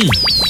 Mm.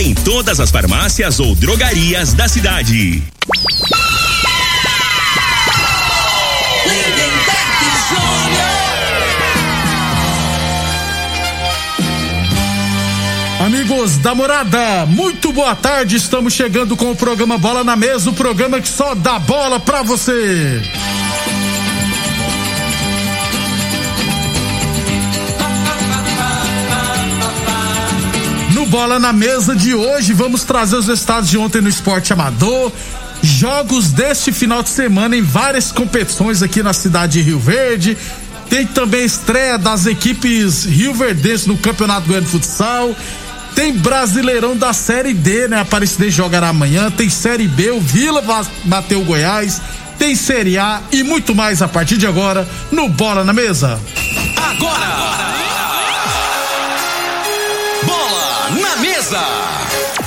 em todas as farmácias ou drogarias da cidade. Amigos da morada, muito boa tarde. Estamos chegando com o programa Bola na Mesa o programa que só dá bola pra você. Bola na Mesa de hoje, vamos trazer os estados de ontem no esporte amador. Jogos deste final de semana em várias competições aqui na cidade de Rio Verde. Tem também estreia das equipes Rio Verdense no Campeonato Goiano de Futsal. Tem Brasileirão da Série D, né? Aparecidense jogará amanhã. Tem Série B, o Vila bateu Goiás. Tem Série A e muito mais a partir de agora no Bola na Mesa. Agora! Bola Mesa!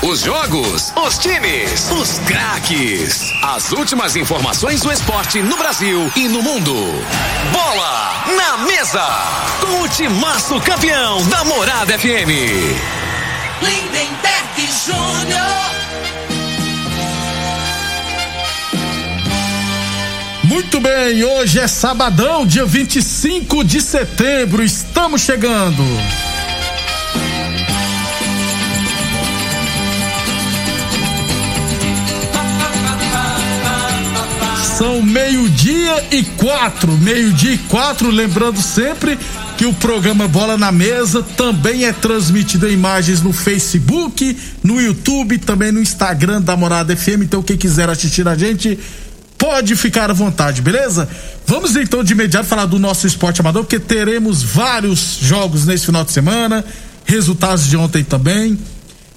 Os jogos, os times, os craques. As últimas informações do esporte no Brasil e no mundo. Bola na Mesa! Com o timaço campeão da Morada FM. Lindenberg Júnior. Muito bem, hoje é sabadão, dia 25 de setembro. Estamos chegando. São meio-dia e quatro. Meio-dia e quatro, lembrando sempre que o programa Bola na Mesa também é transmitido em imagens no Facebook, no YouTube, também no Instagram da Morada FM. Então, quem quiser assistir a gente, pode ficar à vontade, beleza? Vamos então de imediato falar do nosso esporte amador, porque teremos vários jogos nesse final de semana, resultados de ontem também.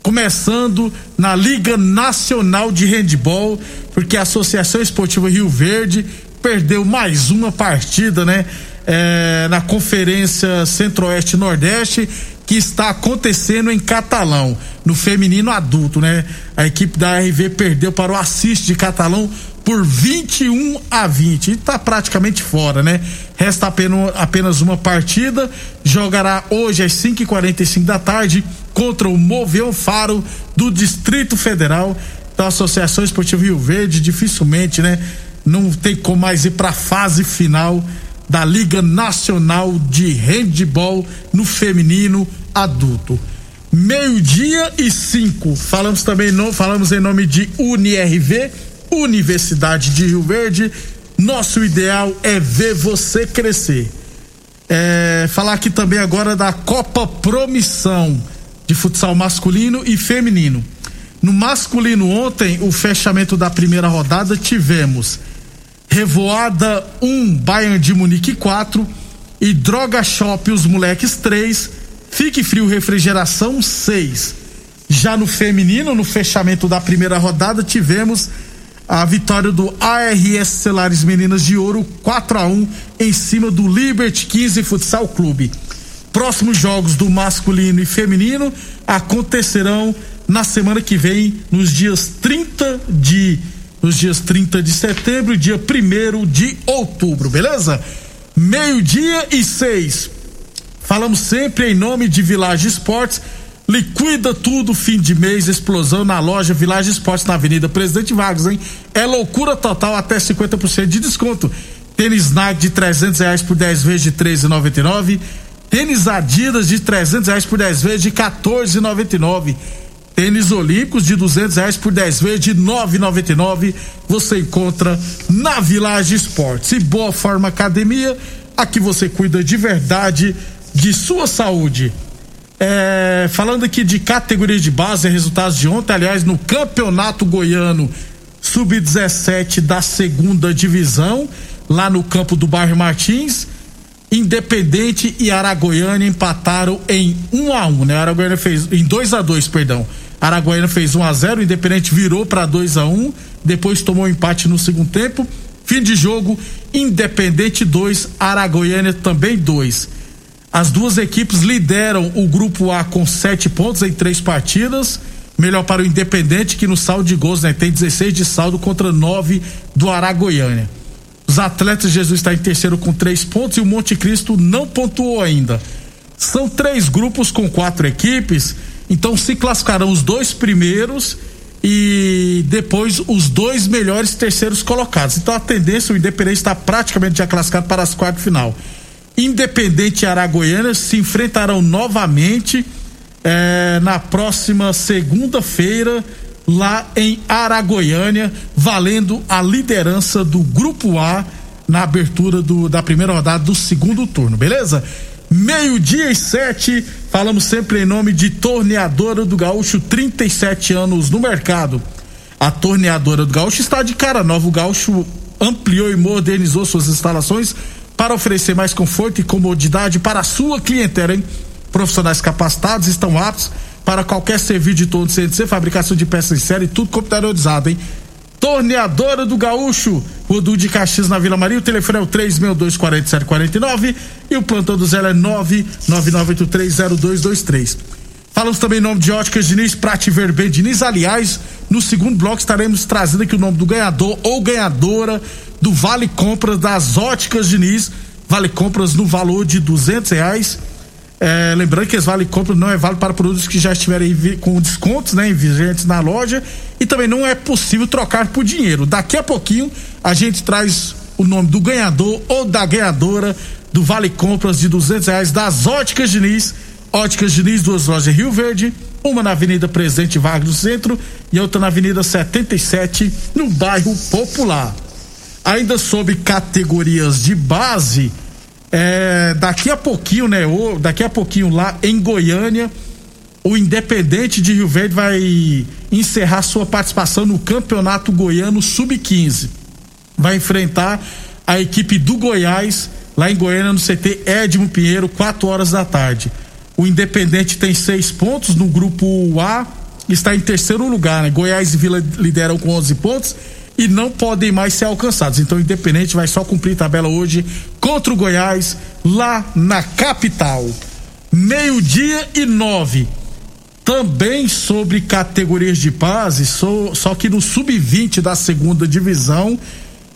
Começando na Liga Nacional de Handball, porque a Associação Esportiva Rio Verde perdeu mais uma partida, né? é, na Conferência Centro-Oeste Nordeste que está acontecendo em Catalão, no feminino adulto, né? A equipe da RV perdeu para o Assist de Catalão por 21 a 20 e está praticamente fora, né? Resta apenas, uma partida, jogará hoje às 5h45 da tarde contra o Moveu Faro do Distrito Federal. Então, a Associação Esportiva Rio Verde dificilmente, né? Não tem como mais ir para a fase final da Liga Nacional de Handball no feminino adulto. Meio-dia e cinco. Falamos também, não, falamos em nome de UniRV, Universidade de Rio Verde. Nosso ideal é ver você crescer. É, falar aqui também agora da Copa Promissão de futsal masculino e feminino. No masculino ontem, o fechamento da primeira rodada tivemos Revoada 1, um, Bayern de Munique 4 e Droga Shop os moleques 3, Fique Frio Refrigeração 6. Já no feminino, no fechamento da primeira rodada, tivemos a vitória do ARS Celares Meninas de Ouro 4 a 1 em cima do Liberty 15 Futsal Clube. Próximos jogos do masculino e feminino acontecerão na semana que vem, nos dias 30 de nos dias 30 de setembro e dia 1 de outubro, beleza? Meio-dia e seis. Falamos sempre em nome de Village Esportes, Liquida tudo fim de mês, explosão na loja Village Esportes na Avenida Presidente Vargas, hein? É loucura total, até 50% de desconto. Tênis Nike de 300 reais por 10 vezes de 13,99. Tênis Adidas de 300 reais por 10 vezes de 14,99. Tênis Olímpicos de 200 reais por 10 vezes de 9,99. Você encontra na Village Esportes. E Boa Forma Academia, aqui você cuida de verdade de sua saúde. É, falando aqui de categoria de base, resultados de ontem, aliás, no Campeonato Goiano Sub-17 da segunda divisão, lá no campo do bairro Martins. Independente e Aragoiana empataram em 1 um a 1 um, né? Aragoiana fez em 2 a 2 perdão. Aragoiana fez 1 um a 0 Independente virou para 2 a 1 depois tomou um empate no segundo tempo. Fim de jogo, Independente 2, Aragoiana também 2. As duas equipes lideram o grupo A com sete pontos em três partidas. Melhor para o Independente, que no saldo de gols né, tem 16 de saldo contra 9 do Aragoiânia. Os atletas Jesus está em terceiro com três pontos e o Monte Cristo não pontuou ainda. São três grupos com quatro equipes, então se classificarão os dois primeiros e depois os dois melhores terceiros colocados. Então a tendência, o Independente está praticamente já classificado para as quartas final. Independente e Aragoiana se enfrentarão novamente eh, na próxima segunda-feira lá em Aragoiânia, valendo a liderança do Grupo A na abertura do, da primeira rodada do segundo turno, beleza? Meio-dia e sete, falamos sempre em nome de Torneadora do Gaúcho, 37 anos no mercado. A Torneadora do Gaúcho está de cara nova. O Gaúcho ampliou e modernizou suas instalações para oferecer mais conforto e comodidade para a sua clientela, hein? Profissionais capacitados estão aptos para qualquer serviço de todo CNC, fabricação de peças em série, tudo computadorizado, hein? Torneadora do Gaúcho, Rodu de Caxias na Vila Maria, o telefone é o 3624749 e o plantão do Zé é 999830223. Falamos também em nome de Óticas Diniz, Prate Verben Diniz. Aliás, no segundo bloco estaremos trazendo aqui o nome do ganhador ou ganhadora do Vale Compras das Óticas Diniz. Vale Compras no valor de duzentos reais. É, lembrando que esse Vale Compras não é vale para produtos que já estiverem com descontos, né, vigentes na loja. E também não é possível trocar por dinheiro. Daqui a pouquinho a gente traz o nome do ganhador ou da ganhadora do Vale Compras de duzentos reais das Óticas Diniz Óticas Diniz, duas lojas em Rio Verde, uma na Avenida Presidente Vargas no centro e outra na Avenida 77 no bairro Popular. Ainda sobre categorias de base, é, daqui a pouquinho, né? Ou, daqui a pouquinho lá em Goiânia, o Independente de Rio Verde vai encerrar sua participação no Campeonato Goiano Sub-15. Vai enfrentar a equipe do Goiás lá em Goiânia no CT Edmo Pinheiro, 4 horas da tarde. O Independente tem seis pontos no grupo A, está em terceiro lugar. Né? Goiás e Vila lideram com 11 pontos e não podem mais ser alcançados. Então Independente vai só cumprir tabela hoje contra o Goiás lá na capital. Meio-dia e nove. Também sobre categorias de base, só, só que no sub-20 da segunda divisão,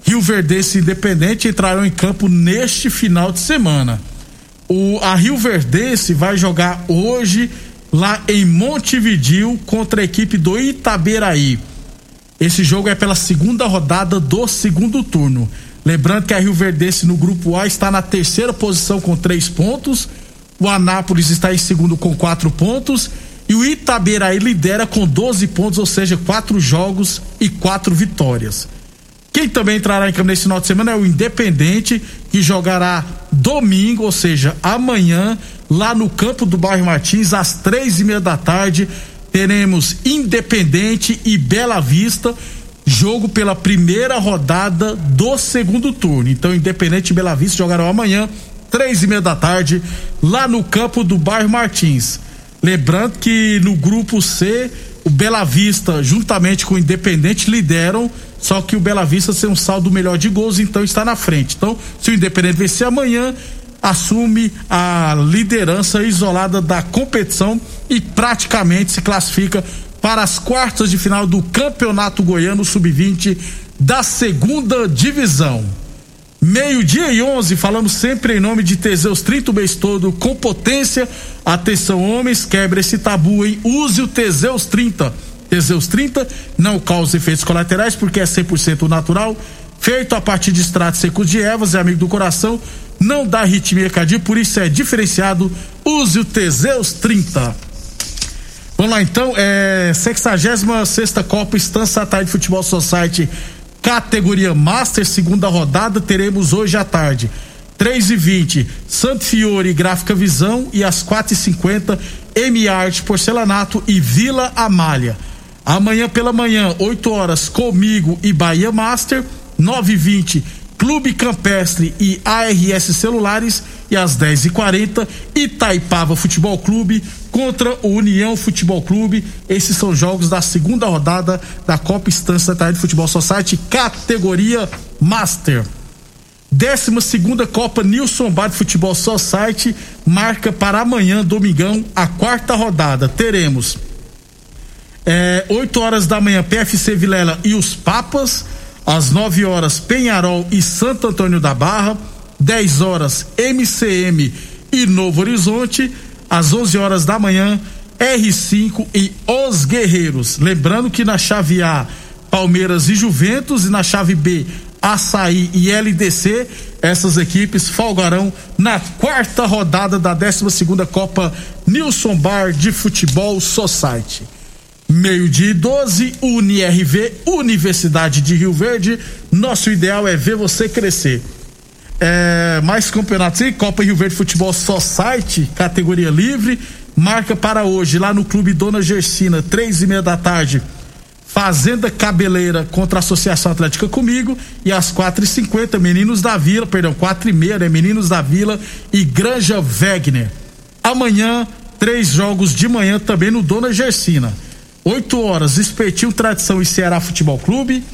Rio Verdense e Independente entrarão em campo neste final de semana. O, a Rio Verdense vai jogar hoje lá em Montevidil contra a equipe do Itaberaí. Esse jogo é pela segunda rodada do segundo turno. Lembrando que a Rio Verdense no grupo A está na terceira posição com três pontos. O Anápolis está em segundo com quatro pontos. E o Itaberaí lidera com 12 pontos, ou seja, quatro jogos e quatro vitórias. Quem também entrará em campo nesse final de semana é o Independente, que jogará domingo, ou seja, amanhã, lá no campo do bairro Martins, às três e meia da tarde. Teremos Independente e Bela Vista, jogo pela primeira rodada do segundo turno. Então, Independente e Bela Vista jogarão amanhã, três e meia da tarde, lá no campo do bairro Martins. Lembrando que no grupo C, o Bela Vista, juntamente com o Independente, lideram só que o Bela Vista tem um saldo melhor de gols, então está na frente. Então, se o Independente vencer amanhã, assume a liderança isolada da competição e praticamente se classifica para as quartas de final do Campeonato Goiano Sub-20 da segunda divisão. Meio-dia e 11, falamos sempre em nome de Teseus 30 o mês todo com potência. Atenção, homens, quebre esse tabu, hein? Use o Teseus 30. Teseus 30 não causa efeitos colaterais porque é 100% natural, feito a partir de extratos secos de ervas, é amigo do coração, não dá arritmia cardíaca, por isso é diferenciado. Use o Teseus 30. Vamos lá então, é 66 Copa Estância Tarde Futebol Society categoria Master, segunda rodada, teremos hoje à tarde. 3 e 20 Santo Fiore Gráfica Visão e às 4 e 50 M Art Porcelanato e Vila Amália. Amanhã pela manhã, 8 horas, comigo e Bahia Master, 9 e 20 Clube Campestre e ARS Celulares e às 10 e 40 Itaipava Futebol Clube contra o União Futebol Clube. Esses são jogos da segunda rodada da Copa Estância Tarde de Futebol Society, categoria Master. 12 segunda Copa Nilson Bar de Futebol Society marca para amanhã, domingão, a quarta rodada. Teremos é, 8 horas da manhã, PFC Vilela e os Papas às 9 horas Penharol e Santo Antônio da Barra, 10 horas MCM e Novo Horizonte, às 11 horas da manhã R5 e Os Guerreiros. Lembrando que na chave A Palmeiras e Juventus e na chave B Açaí e LDC, essas equipes folgarão na quarta rodada da 12 segunda Copa Nilson Bar de Futebol Society. Meio-dia e 12, UniRV, Universidade de Rio Verde. Nosso ideal é ver você crescer. É, mais campeonatos aí, Copa Rio Verde Futebol Society, categoria livre. Marca para hoje, lá no Clube Dona Gersina, três e meia da tarde. Fazenda Cabeleira contra a Associação Atlética comigo. E às quatro e cinquenta, Meninos da Vila, perdão, quatro e meia, né? Meninos da Vila e Granja Wegner. Amanhã, três jogos de manhã também no Dona Gersina. 8 horas, Espetinho Tradição e Ceará Futebol Clube.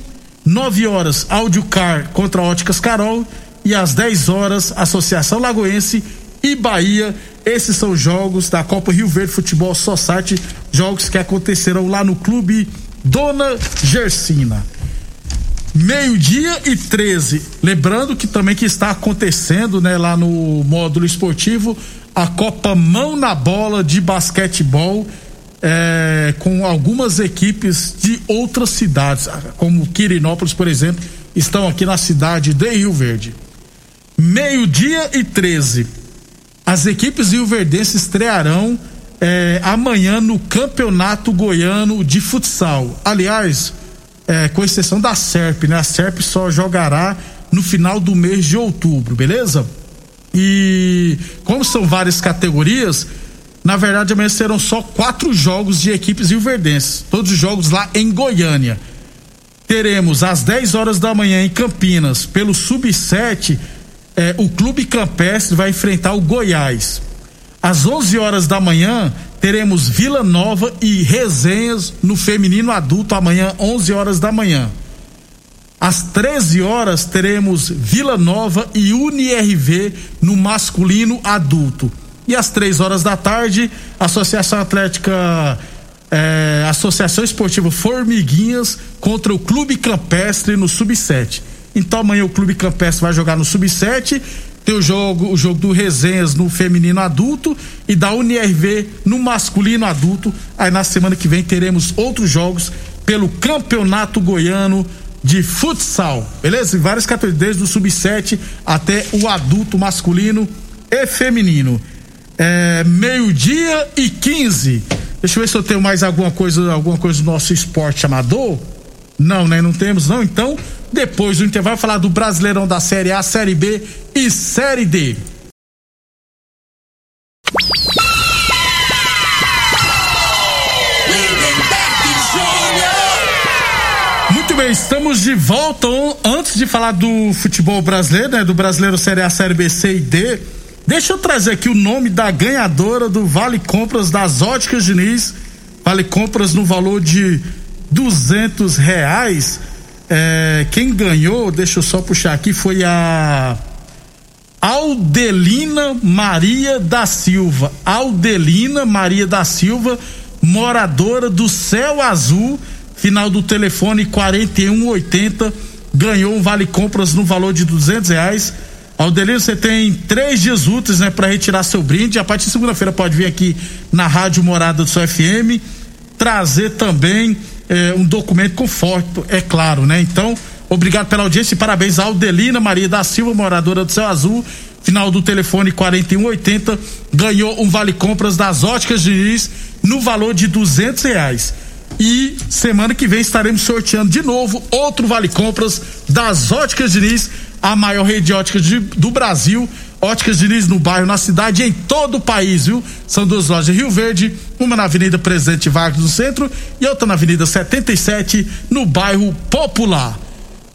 9 horas, Audiocar contra Óticas Carol. E às 10 horas, Associação Lagoense e Bahia. Esses são jogos da Copa Rio Verde Futebol Society, jogos que acontecerão lá no Clube Dona Gersina. Meio-dia e 13. Lembrando que também que está acontecendo, né, lá no módulo esportivo, a Copa Mão na Bola de basquetebol é, com algumas equipes de outras cidades, como Quirinópolis, por exemplo, estão aqui na cidade de Rio Verde. Meio-dia e 13. As equipes rioverdenses estrearão é, amanhã no Campeonato Goiano de Futsal. Aliás, é, com exceção da SERP, né? A SERP só jogará no final do mês de outubro, beleza? E como são várias categorias, na verdade, amanhã serão só quatro jogos de equipes rioverdenses. Todos os jogos lá em Goiânia. Teremos às 10 horas da manhã em Campinas, pelo Sub-7, eh, o Clube Campestre vai enfrentar o Goiás. Às 11 horas da manhã, teremos Vila Nova e Resenhas no feminino adulto, amanhã, 11 horas da manhã. Às 13 horas, teremos Vila Nova e UniRV no masculino adulto. E às três horas da tarde, Associação Atlética. É, Associação Esportiva Formiguinhas contra o Clube Campestre no Sub-7. Então amanhã o Clube Campestre vai jogar no Sub-7, tem o jogo, o jogo do Resenhas no feminino adulto e da UNIRV no masculino adulto. Aí na semana que vem teremos outros jogos pelo Campeonato Goiano de Futsal. Beleza? Em várias categorias, desde o Sub-7 até o adulto masculino e feminino. É, meio-dia e 15. Deixa eu ver se eu tenho mais alguma coisa, alguma coisa do nosso esporte amador. Não, né? Não temos, não. Então, depois do intervalo, falar do Brasileirão da Série A, Série B e Série D. Muito bem, estamos de volta. Antes de falar do futebol brasileiro, né? Do Brasileiro Série A, Série B, C e D Deixa eu trazer aqui o nome da ganhadora do Vale Compras das Óticas Diniz. Vale Compras no valor de duzentos reais. É, quem ganhou, deixa eu só puxar aqui, foi a Aldelina Maria da Silva. Aldelina Maria da Silva, moradora do Céu Azul, final do telefone 4180 ganhou um vale compras no valor de duzentos reais. Aldelino, você tem três dias úteis, né, para retirar seu brinde. A partir de segunda-feira pode vir aqui na Rádio Morada do seu FM trazer também eh, um documento com foto, é claro, né? Então, obrigado pela audiência e parabéns a Aldelina Maria da Silva, moradora do Céu Azul, final do telefone 4180, ganhou um vale compras das óticas Diniz no valor de duzentos reais. E semana que vem estaremos sorteando de novo outro vale compras das óticas Diniz, a maior rede de óticas de, do Brasil. Óticas Diniz no bairro, na cidade e em todo o país, viu? São duas lojas em Rio Verde, uma na Avenida Presidente Vargas no centro e outra na Avenida 77 no bairro Popular.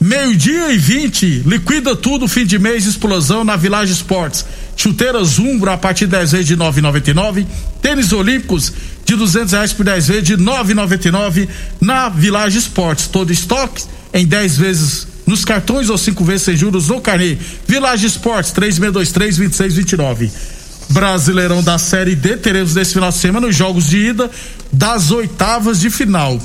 Meio-dia e 20, liquida tudo, fim de mês, explosão na Village Esportes. Chuteiras Umbro a partir de 10 vezes de 9,99. Tênis Olímpicos de 200 reais por 10 vezes de 9,99 na Village Esportes. Todo estoque em 10 vezes nos cartões ou 5 vezes sem juros no carnê. Village Esportes 3623 2629. Brasileirão da Série D teremos nesse final de semana os jogos de ida das oitavas de final.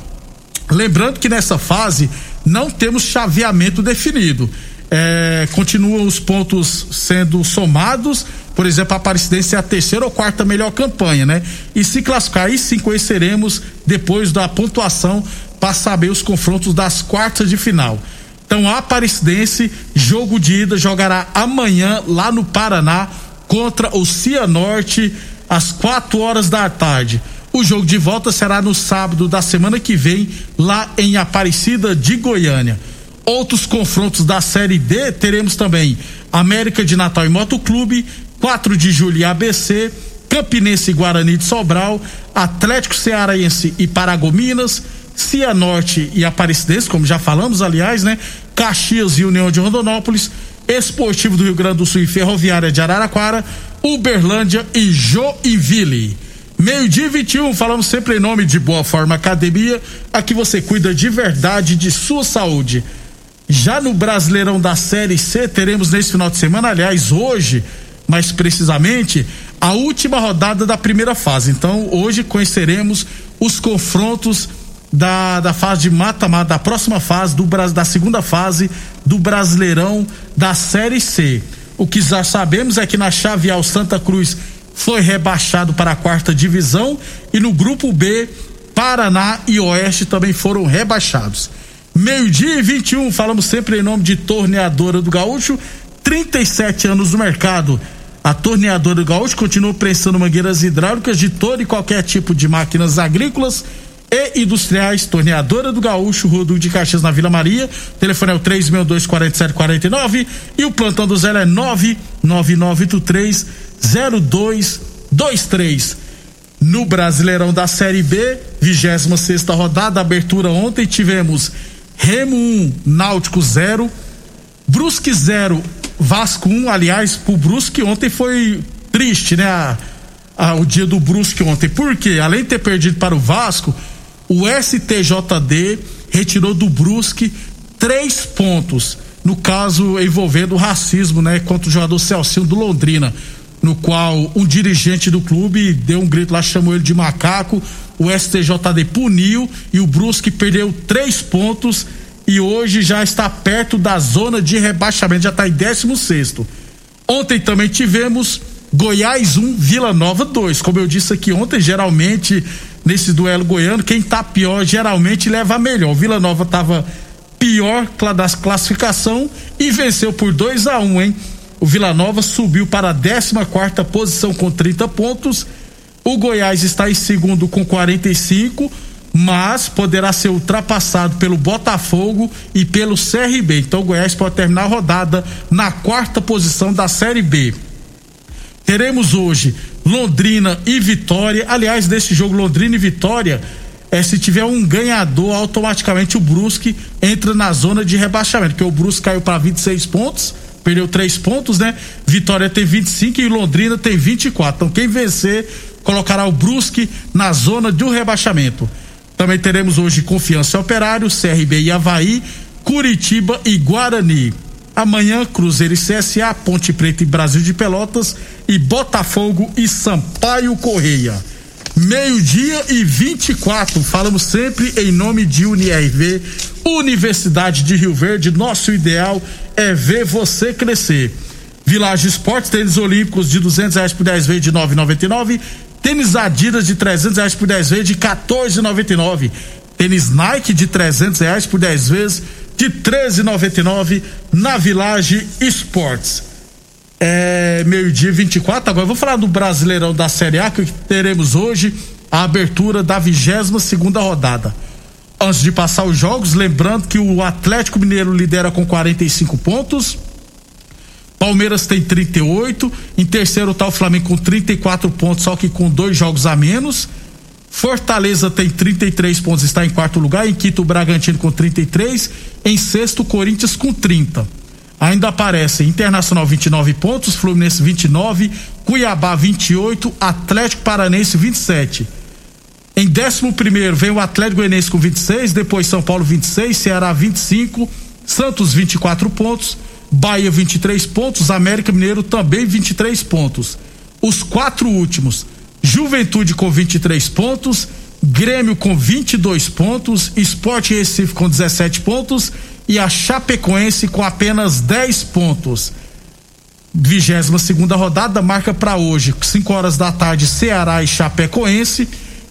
Lembrando que nessa fase não temos chaveamento definido. É, continuam os pontos sendo somados. Por exemplo, a Aparecidense é a terceira ou quarta melhor campanha, né? E se classificar, aí sim conheceremos depois da pontuação para saber os confrontos das quartas de final. Então, a Aparecidense, jogo de ida, jogará amanhã lá no Paraná contra o Cianorte às 4 horas da tarde. O jogo de volta será no sábado da semana que vem, lá em Aparecida de Goiânia. Outros confrontos da Série D teremos também América de Natal e Motoclube, 4 de julho e ABC, Campinense e Guarani de Sobral, Atlético Cearense e Paragominas, Cianorte e Aparecidense, como já falamos, aliás, né? Caxias e União de Rondonópolis, Esportivo do Rio Grande do Sul e Ferroviária de Araraquara, Uberlândia e Joinville. Meio-dia e 21, falamos sempre em nome de Boa Forma Academia, aqui você cuida de verdade de sua saúde. Já no Brasileirão da Série C, teremos nesse final de semana, aliás, hoje, mais precisamente, a última rodada da primeira fase. Então, hoje conheceremos os confrontos da, da fase de mata-mata, da próxima fase, do, da segunda fase do Brasileirão da Série C. O que já sabemos é que na chave ao Santa Cruz foi rebaixado para a quarta divisão e no grupo B, Paraná e Oeste também foram rebaixados. Meio-dia e 21, falamos sempre em nome de Torneadora do Gaúcho, 37 anos no mercado. A Torneadora do Gaúcho continua prestando mangueiras hidráulicas de todo e qualquer tipo de máquinas agrícolas e industriais. Torneadora do Gaúcho, Rua de Caxias na Vila Maria. O telefone é o 3624749 e o plantão do zero é 99983 0223. No Brasileirão da Série B, 26 sexta rodada, abertura ontem tivemos Remo 1, Náutico 0, Brusque 0, Vasco 1. Aliás, pro Brusque ontem foi triste, né? A, a, o dia do Brusque ontem. Porque, além de ter perdido para o Vasco, o STJD retirou do Brusque três pontos. No caso envolvendo racismo, né? Contra o jogador Celcinho do Londrina no qual um dirigente do clube deu um grito lá, chamou ele de macaco. O STJD puniu e o Brusque perdeu três pontos e hoje já está perto da zona de rebaixamento, já está em 16. Ontem também tivemos Goiás 1, Vila Nova 2. Como eu disse aqui ontem, geralmente nesse duelo goiano, quem tá pior geralmente leva melhor. O Vila Nova estava pior das classificação e venceu por 2 a 1 um, hein? O Vila Nova subiu para a 14 quarta posição com 30 pontos. O Goiás está em segundo com 45, mas poderá ser ultrapassado pelo Botafogo e pelo CRB. Então o Goiás pode terminar a rodada na quarta posição da Série B. Teremos hoje Londrina e Vitória. Aliás, desse jogo Londrina e Vitória, é, se tiver um ganhador, automaticamente o Brusque entra na zona de rebaixamento, porque o Brusque caiu para 26 pontos perdeu três pontos, né? Vitória tem 25 e Londrina tem 24. Então quem vencer colocará o Brusque na zona do rebaixamento. Também teremos hoje Confiança Operário, CRB e Havaí, Curitiba e Guarani. Amanhã, Cruzeiro e CSA, Ponte Preta e Brasil de Pelotas e Botafogo e Sampaio Correia. meio-dia e 24. Falamos sempre em nome de UniRV, Universidade de Rio Verde. Nosso ideal é ver você crescer. Village Esportes, tênis olímpicos de duzentos reais por 10 vezes de nove noventa Tênis Adidas de trezentos reais por 10 vezes de 14,99. Tênis Nike de trezentos reais por 10 vezes de 13,99 na Village Esportes. É meio-dia 24. Agora vou falar do Brasileirão da Série A que teremos hoje a abertura da 22 segunda rodada. Antes de passar os jogos, lembrando que o Atlético Mineiro lidera com 45 pontos. Palmeiras tem 38. Em terceiro está o Flamengo com 34 pontos, só que com dois jogos a menos. Fortaleza tem 33 pontos, está em quarto lugar. Em quinto, o Bragantino com 33. Em sexto, Corinthians com 30. Ainda aparecem Internacional 29 pontos, Fluminense 29, Cuiabá 28, Atlético Paranense 27. Em décimo primeiro vem o Atlético Goianiense com 26, depois São Paulo 26, Ceará 25, Santos 24 pontos, Bahia 23 pontos, América Mineiro também 23 pontos. Os quatro últimos, Juventude com 23 pontos, Grêmio com 22 pontos, Esporte Recife com 17 pontos e a Chapecoense com apenas 10 pontos. 22 segunda rodada marca para hoje, 5 horas da tarde, Ceará e Chapecoense.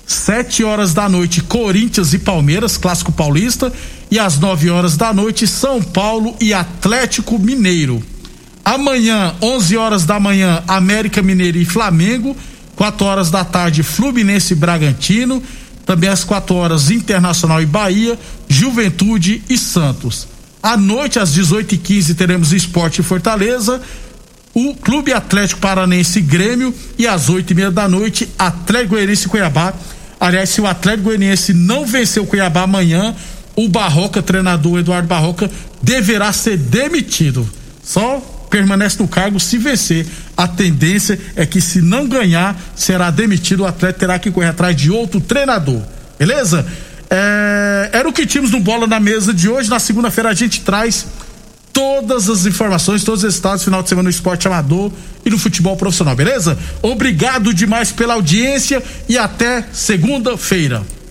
Sete horas da noite, Corinthians e Palmeiras, clássico paulista, e às nove horas da noite, São Paulo e Atlético Mineiro. Amanhã, 11 horas da manhã, América Mineiro e Flamengo. 4 horas da tarde, Fluminense e Bragantino. Também às 4 horas, Internacional e Bahia, Juventude e Santos. À noite, às 18h15, teremos Esporte e Fortaleza, o Clube Atlético Paranense e Grêmio, e às 8 e meia da noite, Atlético Goianiense e Cuiabá. Aliás, se o Atlético Goianiense não vencer o Cuiabá amanhã, o Barroca, treinador Eduardo Barroca, deverá ser demitido. Só permanece no cargo se vencer. A tendência é que se não ganhar, será demitido, o atleta terá que correr atrás de outro treinador. Beleza? É, era o que tínhamos no Bola na Mesa de hoje. Na segunda-feira a gente traz todas as informações, todos os estados, final de semana no esporte amador e no futebol profissional, beleza? Obrigado demais pela audiência e até segunda-feira.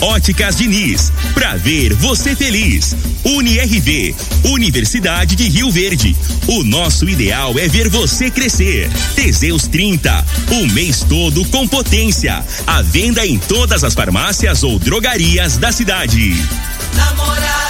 Óticas Diniz, pra ver você feliz. UniRV, Universidade de Rio Verde. O nosso ideal é ver você crescer. Teseus 30, o mês todo com potência. A venda em todas as farmácias ou drogarias da cidade. Namorada